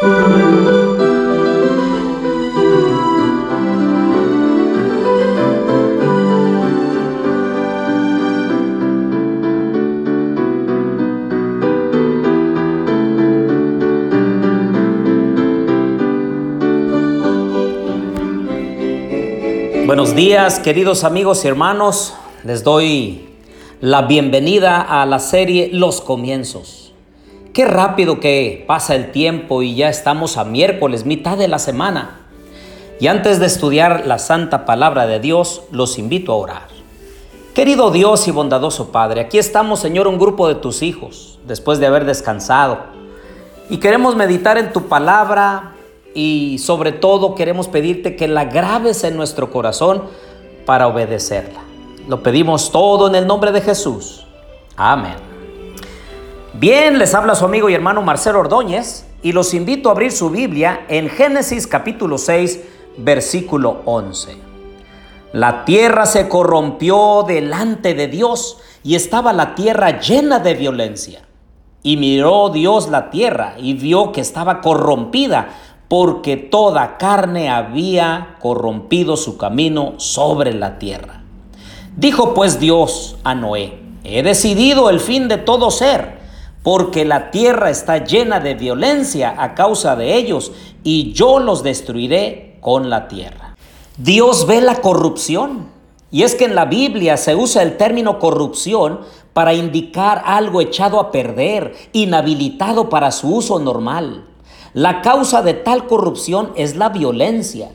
Buenos días, queridos amigos y hermanos. Les doy la bienvenida a la serie Los Comienzos. Qué rápido que pasa el tiempo y ya estamos a miércoles, mitad de la semana. Y antes de estudiar la santa palabra de Dios, los invito a orar. Querido Dios y bondadoso Padre, aquí estamos, Señor, un grupo de tus hijos, después de haber descansado. Y queremos meditar en tu palabra, y sobre todo queremos pedirte que la grabes en nuestro corazón para obedecerla. Lo pedimos todo en el nombre de Jesús. Amén. Bien, les habla su amigo y hermano Marcelo Ordóñez y los invito a abrir su Biblia en Génesis capítulo 6, versículo 11. La tierra se corrompió delante de Dios y estaba la tierra llena de violencia. Y miró Dios la tierra y vio que estaba corrompida porque toda carne había corrompido su camino sobre la tierra. Dijo pues Dios a Noé, he decidido el fin de todo ser, porque la tierra está llena de violencia a causa de ellos, y yo los destruiré con la tierra. Dios ve la corrupción, y es que en la Biblia se usa el término corrupción para indicar algo echado a perder, inhabilitado para su uso normal. La causa de tal corrupción es la violencia.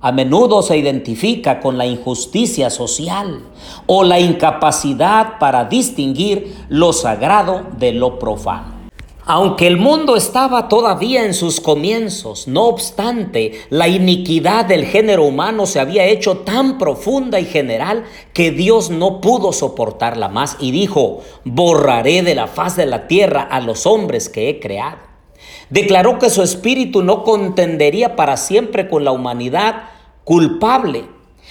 A menudo se identifica con la injusticia social o la incapacidad para distinguir lo sagrado de lo profano. Aunque el mundo estaba todavía en sus comienzos, no obstante, la iniquidad del género humano se había hecho tan profunda y general que Dios no pudo soportarla más y dijo, borraré de la faz de la tierra a los hombres que he creado. Declaró que su espíritu no contendería para siempre con la humanidad culpable.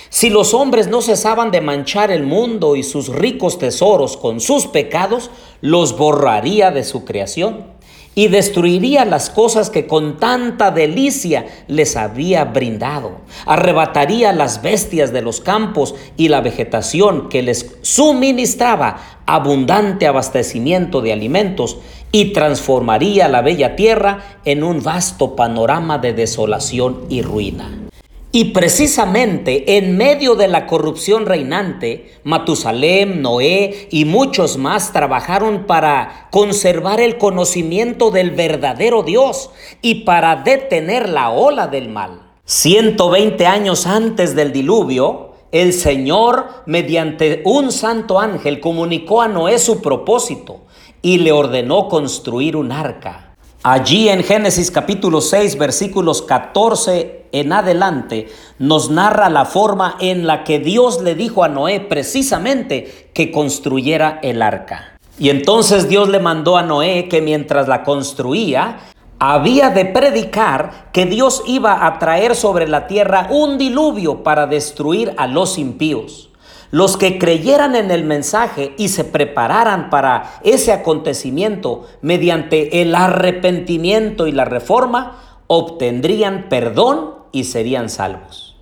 Si los hombres no cesaban de manchar el mundo y sus ricos tesoros con sus pecados, los borraría de su creación y destruiría las cosas que con tanta delicia les había brindado. Arrebataría las bestias de los campos y la vegetación que les suministraba abundante abastecimiento de alimentos y transformaría la bella tierra en un vasto panorama de desolación y ruina. Y precisamente en medio de la corrupción reinante, Matusalem, Noé y muchos más trabajaron para conservar el conocimiento del verdadero Dios y para detener la ola del mal. 120 años antes del diluvio, el Señor, mediante un santo ángel, comunicó a Noé su propósito y le ordenó construir un arca Allí en Génesis capítulo 6 versículos 14 en adelante nos narra la forma en la que Dios le dijo a Noé precisamente que construyera el arca. Y entonces Dios le mandó a Noé que mientras la construía, había de predicar que Dios iba a traer sobre la tierra un diluvio para destruir a los impíos. Los que creyeran en el mensaje y se prepararan para ese acontecimiento mediante el arrepentimiento y la reforma, obtendrían perdón y serían salvos.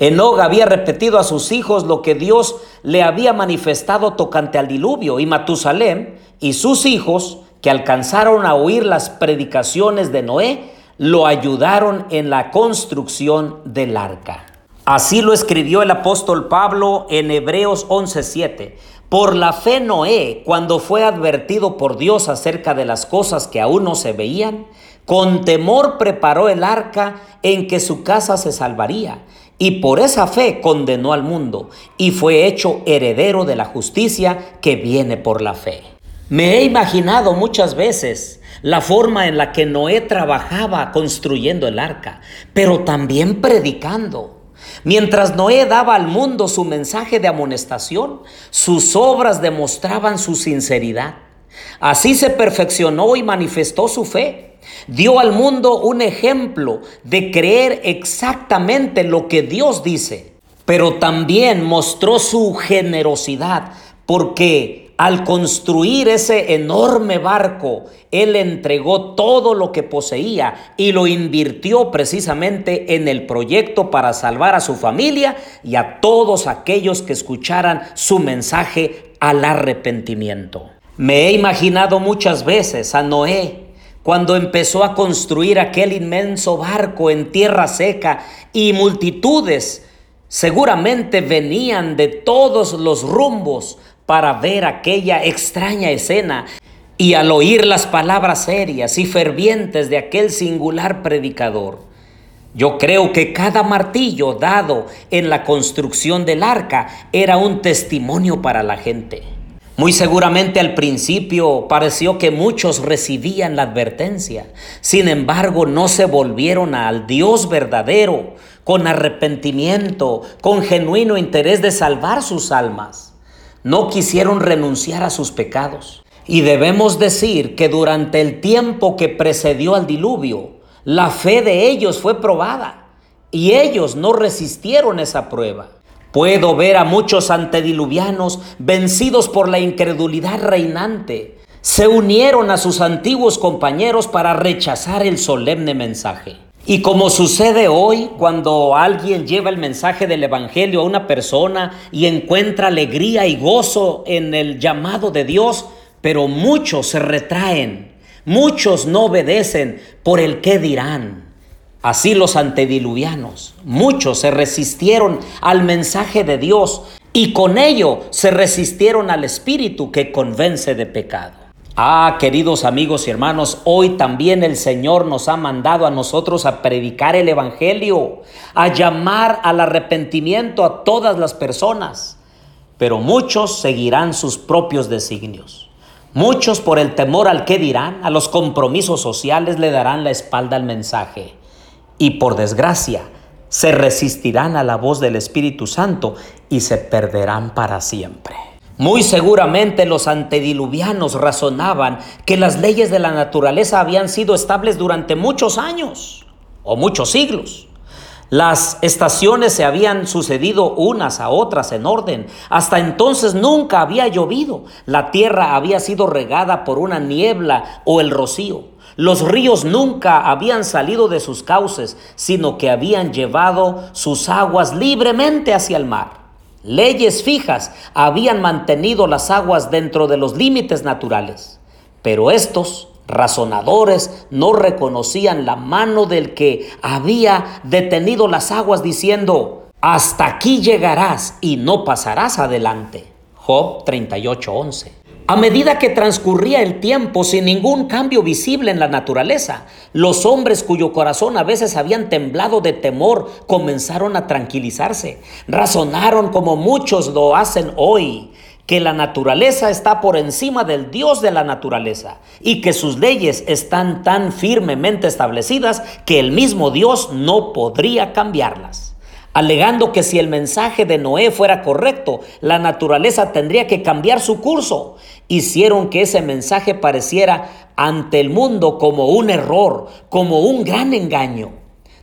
Enoch había repetido a sus hijos lo que Dios le había manifestado tocante al diluvio y Matusalem y sus hijos que alcanzaron a oír las predicaciones de Noé, lo ayudaron en la construcción del arca. Así lo escribió el apóstol Pablo en Hebreos 11:7. Por la fe Noé, cuando fue advertido por Dios acerca de las cosas que aún no se veían, con temor preparó el arca en que su casa se salvaría, y por esa fe condenó al mundo, y fue hecho heredero de la justicia que viene por la fe. Me he imaginado muchas veces la forma en la que Noé trabajaba construyendo el arca, pero también predicando. Mientras Noé daba al mundo su mensaje de amonestación, sus obras demostraban su sinceridad. Así se perfeccionó y manifestó su fe. Dio al mundo un ejemplo de creer exactamente lo que Dios dice, pero también mostró su generosidad porque al construir ese enorme barco, él entregó todo lo que poseía y lo invirtió precisamente en el proyecto para salvar a su familia y a todos aquellos que escucharan su mensaje al arrepentimiento. Me he imaginado muchas veces a Noé cuando empezó a construir aquel inmenso barco en tierra seca y multitudes seguramente venían de todos los rumbos para ver aquella extraña escena y al oír las palabras serias y fervientes de aquel singular predicador, yo creo que cada martillo dado en la construcción del arca era un testimonio para la gente. Muy seguramente al principio pareció que muchos recibían la advertencia, sin embargo no se volvieron al Dios verdadero, con arrepentimiento, con genuino interés de salvar sus almas no quisieron renunciar a sus pecados. Y debemos decir que durante el tiempo que precedió al diluvio, la fe de ellos fue probada y ellos no resistieron esa prueba. Puedo ver a muchos antediluvianos vencidos por la incredulidad reinante. Se unieron a sus antiguos compañeros para rechazar el solemne mensaje. Y como sucede hoy cuando alguien lleva el mensaje del Evangelio a una persona y encuentra alegría y gozo en el llamado de Dios, pero muchos se retraen, muchos no obedecen por el qué dirán. Así los antediluvianos, muchos se resistieron al mensaje de Dios y con ello se resistieron al Espíritu que convence de pecado. Ah, queridos amigos y hermanos, hoy también el Señor nos ha mandado a nosotros a predicar el Evangelio, a llamar al arrepentimiento a todas las personas, pero muchos seguirán sus propios designios. Muchos por el temor al que dirán, a los compromisos sociales le darán la espalda al mensaje y por desgracia se resistirán a la voz del Espíritu Santo y se perderán para siempre. Muy seguramente los antediluvianos razonaban que las leyes de la naturaleza habían sido estables durante muchos años o muchos siglos. Las estaciones se habían sucedido unas a otras en orden. Hasta entonces nunca había llovido. La tierra había sido regada por una niebla o el rocío. Los ríos nunca habían salido de sus cauces, sino que habían llevado sus aguas libremente hacia el mar. Leyes fijas habían mantenido las aguas dentro de los límites naturales, pero estos razonadores no reconocían la mano del que había detenido las aguas diciendo, hasta aquí llegarás y no pasarás adelante. Job 38:11. A medida que transcurría el tiempo sin ningún cambio visible en la naturaleza, los hombres cuyo corazón a veces habían temblado de temor comenzaron a tranquilizarse. Razonaron como muchos lo hacen hoy, que la naturaleza está por encima del Dios de la naturaleza y que sus leyes están tan firmemente establecidas que el mismo Dios no podría cambiarlas alegando que si el mensaje de Noé fuera correcto, la naturaleza tendría que cambiar su curso. Hicieron que ese mensaje pareciera ante el mundo como un error, como un gran engaño.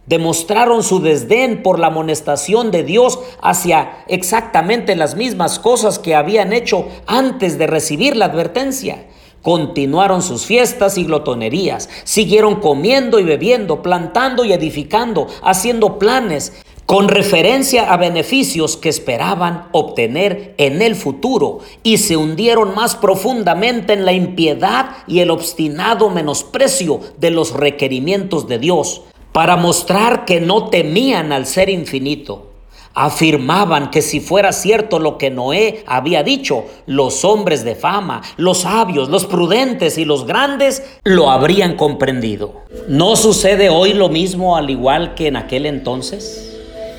Demostraron su desdén por la amonestación de Dios hacia exactamente las mismas cosas que habían hecho antes de recibir la advertencia. Continuaron sus fiestas y glotonerías, siguieron comiendo y bebiendo, plantando y edificando, haciendo planes, con referencia a beneficios que esperaban obtener en el futuro y se hundieron más profundamente en la impiedad y el obstinado menosprecio de los requerimientos de Dios para mostrar que no temían al ser infinito. Afirmaban que si fuera cierto lo que Noé había dicho, los hombres de fama, los sabios, los prudentes y los grandes lo habrían comprendido. ¿No sucede hoy lo mismo al igual que en aquel entonces?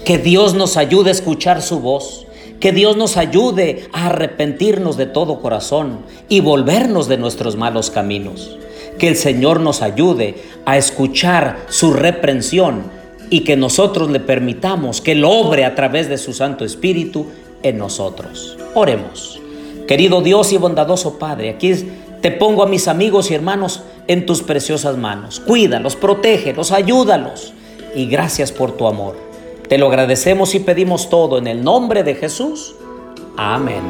Que Dios nos ayude a escuchar su voz. Que Dios nos ayude a arrepentirnos de todo corazón y volvernos de nuestros malos caminos. Que el Señor nos ayude a escuchar su reprensión y que nosotros le permitamos que Él obre a través de su Santo Espíritu en nosotros. Oremos. Querido Dios y bondadoso Padre, aquí te pongo a mis amigos y hermanos en tus preciosas manos. Cuídalos, protégelos, ayúdalos y gracias por tu amor. Te lo agradecemos y pedimos todo en el nombre de Jesús. Amén.